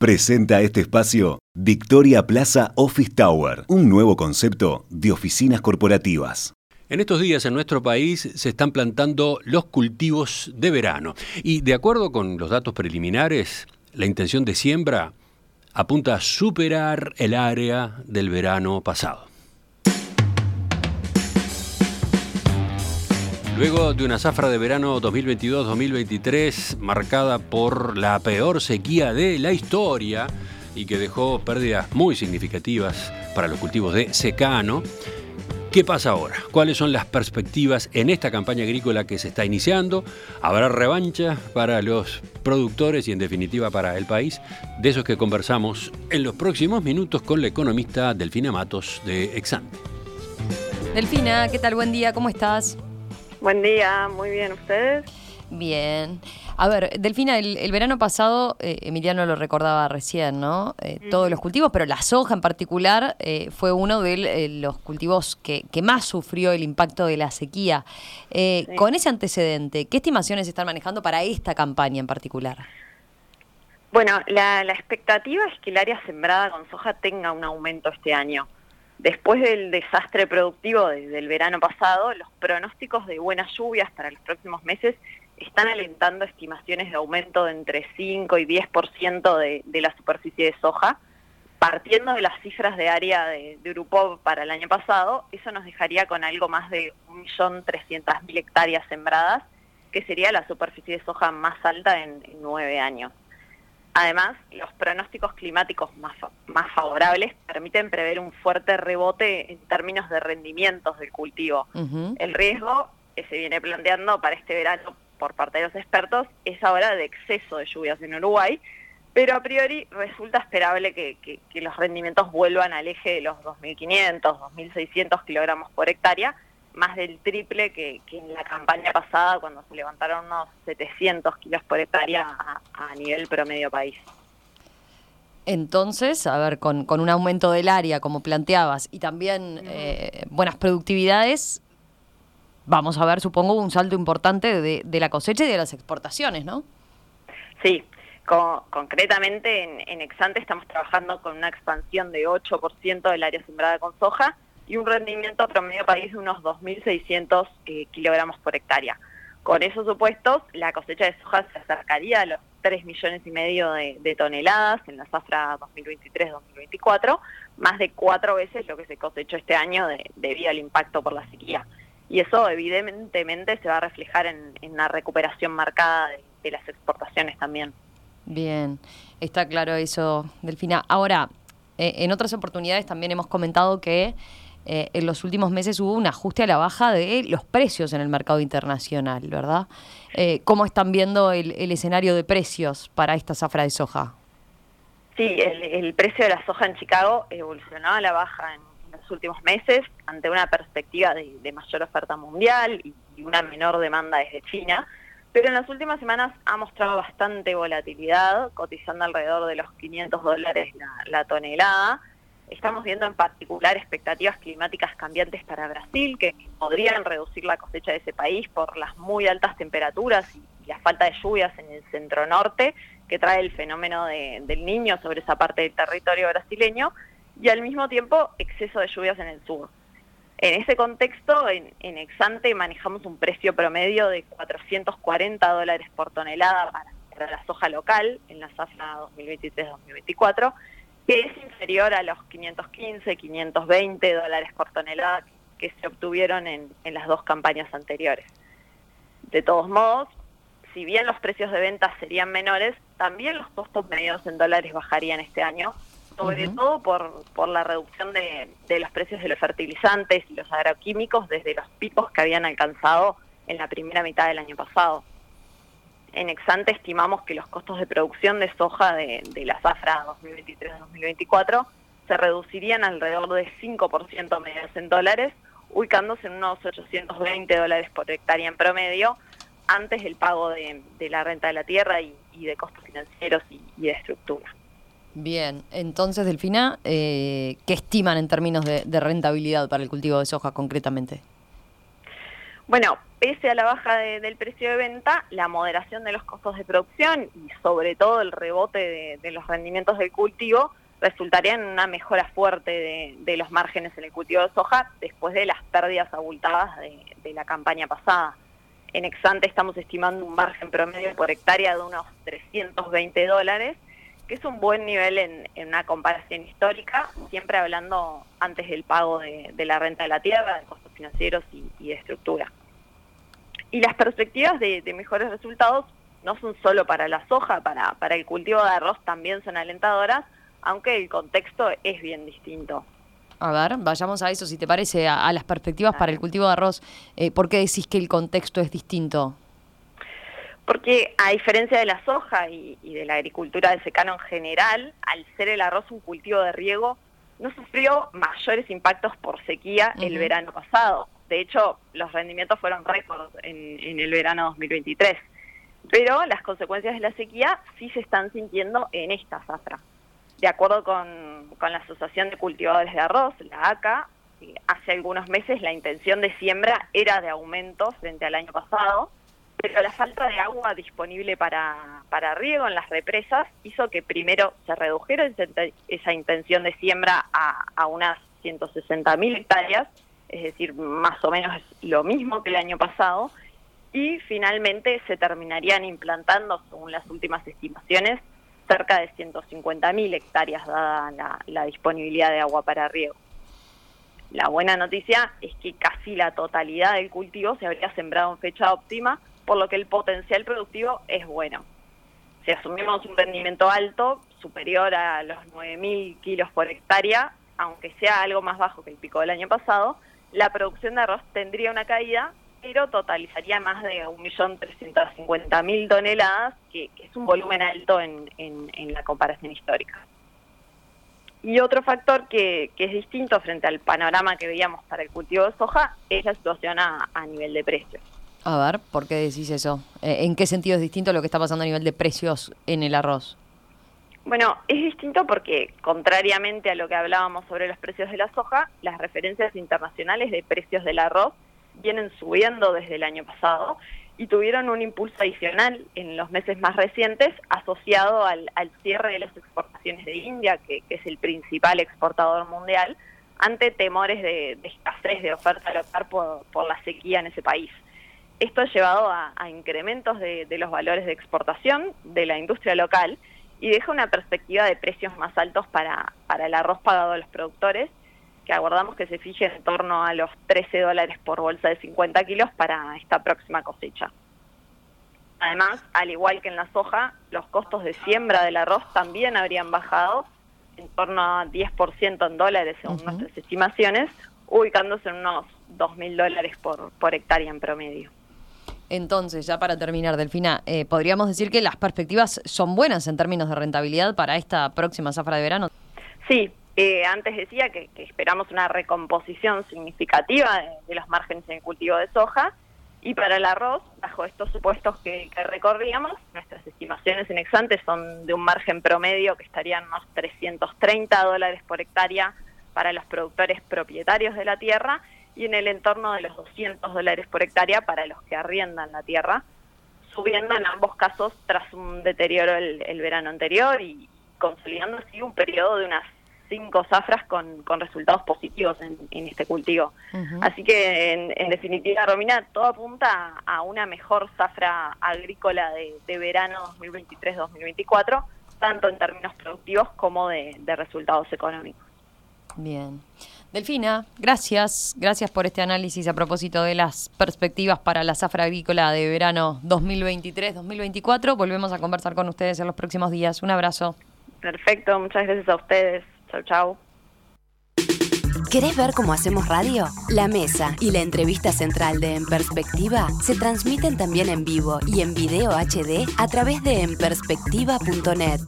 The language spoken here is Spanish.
Presenta este espacio Victoria Plaza Office Tower, un nuevo concepto de oficinas corporativas. En estos días en nuestro país se están plantando los cultivos de verano y de acuerdo con los datos preliminares, la intención de siembra apunta a superar el área del verano pasado. Luego de una zafra de verano 2022-2023 marcada por la peor sequía de la historia y que dejó pérdidas muy significativas para los cultivos de secano, ¿Qué pasa ahora? ¿Cuáles son las perspectivas en esta campaña agrícola que se está iniciando? ¿Habrá revancha para los productores y en definitiva para el país? De esos que conversamos en los próximos minutos con la economista Delfina Matos de Exante. Delfina, ¿qué tal? Buen día, ¿cómo estás? Buen día, muy bien, ¿ustedes? Bien. A ver, Delfina, el, verano pasado, eh, Emiliano lo recordaba recién, ¿no? Eh, todos los cultivos, pero la soja en particular eh, fue uno de los cultivos que, más sufrió el impacto de la sequía. Con ese antecedente, ¿qué estimaciones están manejando para esta campaña en particular? Bueno, la, la expectativa es que el área sembrada con soja tenga un aumento este año. Después del desastre productivo del verano pasado, los pronósticos de buenas lluvias para los próximos meses están alentando estimaciones de aumento de entre 5 y 10% de, de la superficie de soja. Partiendo de las cifras de área de, Grupo para el año pasado, eso nos dejaría con algo más de 1.300.000 hectáreas sembradas, que sería la superficie de soja más alta en, nueve años. Además, los pronósticos climáticos más, más favorables permiten prever un fuerte rebote en términos de rendimientos del cultivo. El riesgo que se viene planteando para este verano por parte de los expertos es ahora de exceso de lluvias en Uruguay, pero a priori resulta esperable que, los rendimientos vuelvan al eje de los 2.500, 2.600 kilogramos por hectárea, más del triple que, en la campaña pasada cuando se levantaron unos 700 kilos por hectárea a, nivel promedio país. Entonces, a ver, con, un aumento del área, como planteabas, y también eh, buenas productividades, vamos a ver, supongo, un salto importante de, la cosecha y de las exportaciones, ¿no? Sí, concretamente en, en, Exante estamos trabajando con una expansión de 8% del área sembrada con soja y un rendimiento promedio país de unos 2.600 eh, kilogramos por hectárea. Con esos supuestos, la cosecha de soja se acercaría a los 3 millones y medio de, toneladas en la zafra 2023-2024, más de cuatro veces lo que se cosechó este año debido al impacto por la sequía y eso evidentemente se va a reflejar en, una recuperación marcada de, las exportaciones también. Bien, está claro eso, Delfina. Ahora, eh, en otras oportunidades también hemos comentado que eh, en los últimos meses hubo un ajuste a la baja de los precios en el mercado internacional, ¿verdad? Eh, ¿Cómo están viendo el, escenario de precios para esta zafra de soja? Sí, el, el precio de la soja en Chicago evolucionó a la baja en los últimos meses ante una perspectiva de, mayor oferta mundial y, una menor demanda desde China, pero en las últimas semanas ha mostrado bastante volatilidad, cotizando alrededor de los 500 dólares la, tonelada. Estamos viendo en particular expectativas climáticas cambiantes para Brasil, que podrían reducir la cosecha de ese país por las muy altas temperaturas y, la falta de lluvias en el centro norte, que trae el fenómeno del niño sobre esa parte del territorio brasileño, y al mismo tiempo exceso de lluvias en el sur. En ese contexto, en, Exante manejamos un precio promedio de 440 dólares por tonelada para, la soja local en la zafra 2023-2024, que es inferior a los 515, 520 dólares por tonelada que se obtuvieron en, en las dos campañas anteriores. De todos modos, si bien los precios de venta serían menores, también los costos medios en dólares bajarían este año, sobre todo por, por la reducción de, los precios de los fertilizantes y los agroquímicos desde los picos que habían alcanzado en la primera mitad del año pasado. En Exante estimamos que los costos de producción de soja de, la zafra 2023-2024 se reducirían alrededor de 5% medios en dólares, ubicándose en unos 820 dólares por hectárea en promedio, antes del pago de, la renta de la tierra y, de costos financieros y de estructura. Bien, entonces, Delfina, eh, ¿qué estiman en términos de, rentabilidad para el cultivo de soja concretamente? Bueno, pese a la baja del precio de venta, la moderación de los costos de producción y sobre todo el rebote de, los rendimientos del cultivo resultaría en una mejora fuerte de, los márgenes en el cultivo de soja después de las pérdidas abultadas de, la campaña pasada. En Exante estamos estimando un margen promedio por hectárea de unos 320 dólares, que es un buen nivel en, una comparación histórica, siempre hablando antes del pago de, la renta de la tierra, de costos financieros y de estructura. Y las perspectivas de, mejores resultados no son solo para la soja, para, para el cultivo de arroz también son alentadoras, aunque el contexto es bien distinto. A ver, vayamos a eso, si te parece, a, las perspectivas para el cultivo de arroz. Eh, ¿Por qué decís que el contexto es distinto? Porque a diferencia de la soja y, de la agricultura de secano en general, al ser el arroz un cultivo de riego, no sufrió mayores impactos por sequía el verano pasado. De hecho, los rendimientos fueron récords en, el verano 2023. Pero las consecuencias de la sequía sí se están sintiendo en esta zafra. De acuerdo con, la Asociación de Cultivadores de Arroz, la ACA, eh, hace algunos meses la intención de siembra era de aumento frente al año pasado, pero la falta de agua disponible para, para riego en las represas hizo que primero se redujera esa intención de siembra a, a unas 160.000 hectáreas es decir, más o menos lo mismo que el año pasado, y finalmente se terminarían implantando, según las últimas estimaciones, cerca de 150.000 hectáreas dada la, disponibilidad de agua para riego. La buena noticia es que casi la totalidad del cultivo se habría sembrado en fecha óptima, por lo que el potencial productivo es bueno. Si asumimos un rendimiento alto, superior a los 9.000 kilos por hectárea, aunque sea algo más bajo que el pico del año pasado, la producción de arroz tendría una caída, pero totalizaría más de 1.350.000 toneladas, que, es un volumen alto en, la comparación histórica. Y otro factor que, es distinto frente al panorama que veíamos para el cultivo de soja es la situación a, nivel de precios. A ver, ¿por qué decís eso? Eh, ¿En qué sentido es distinto lo que está pasando a nivel de precios en el arroz? Bueno, es distinto porque, contrariamente a lo que hablábamos sobre los precios de la soja, las referencias internacionales de precios del arroz vienen subiendo desde el año pasado y tuvieron un impulso adicional en los meses más recientes asociado al, cierre de las exportaciones de India, que, es el principal exportador mundial, ante temores de, escasez de oferta local por, la sequía en ese país. Esto ha llevado a, incrementos de los valores de exportación de la industria local y deja una perspectiva de precios más altos para, para el arroz pagado a los productores, que aguardamos que se fije en torno a los 13 dólares por bolsa de 50 kilos para esta próxima cosecha. Además, al igual que en la soja, los costos de siembra del arroz también habrían bajado en torno a 10% en dólares según nuestras estimaciones, ubicándose en unos 2.000 dólares por, por hectárea en promedio. Entonces, ya para terminar, Delfina, eh, ¿podríamos decir que las perspectivas son buenas en términos de rentabilidad para esta próxima zafra de verano? Sí, eh, antes decía que, esperamos una recomposición significativa de, los márgenes en cultivo de soja y para el arroz, bajo estos supuestos que, recorríamos, nuestras estimaciones en Exante son de un margen promedio que estarían unos 330 dólares por hectárea para los productores propietarios de la tierra y en el entorno de los 200 dólares por hectárea para los que arriendan la tierra, subiendo en ambos casos tras un deterioro el, verano anterior y consolidando así un periodo de unas cinco zafras con, resultados positivos en, este cultivo. Así que, en, definitiva, Romina, todo apunta a una mejor zafra agrícola de, verano 2023-2024, tanto en términos productivos como de resultados económicos. Bien. Delfina, gracias. Gracias por este análisis a propósito de las perspectivas para la zafra agrícola de verano 2023-2024. Volvemos a conversar con ustedes en los próximos días. Un abrazo. Perfecto, muchas gracias a ustedes. Chau, chau. ¿Querés ver cómo hacemos radio? La mesa y la entrevista central de En Perspectiva se transmiten también en vivo y en video HD a través de enperspectiva.net.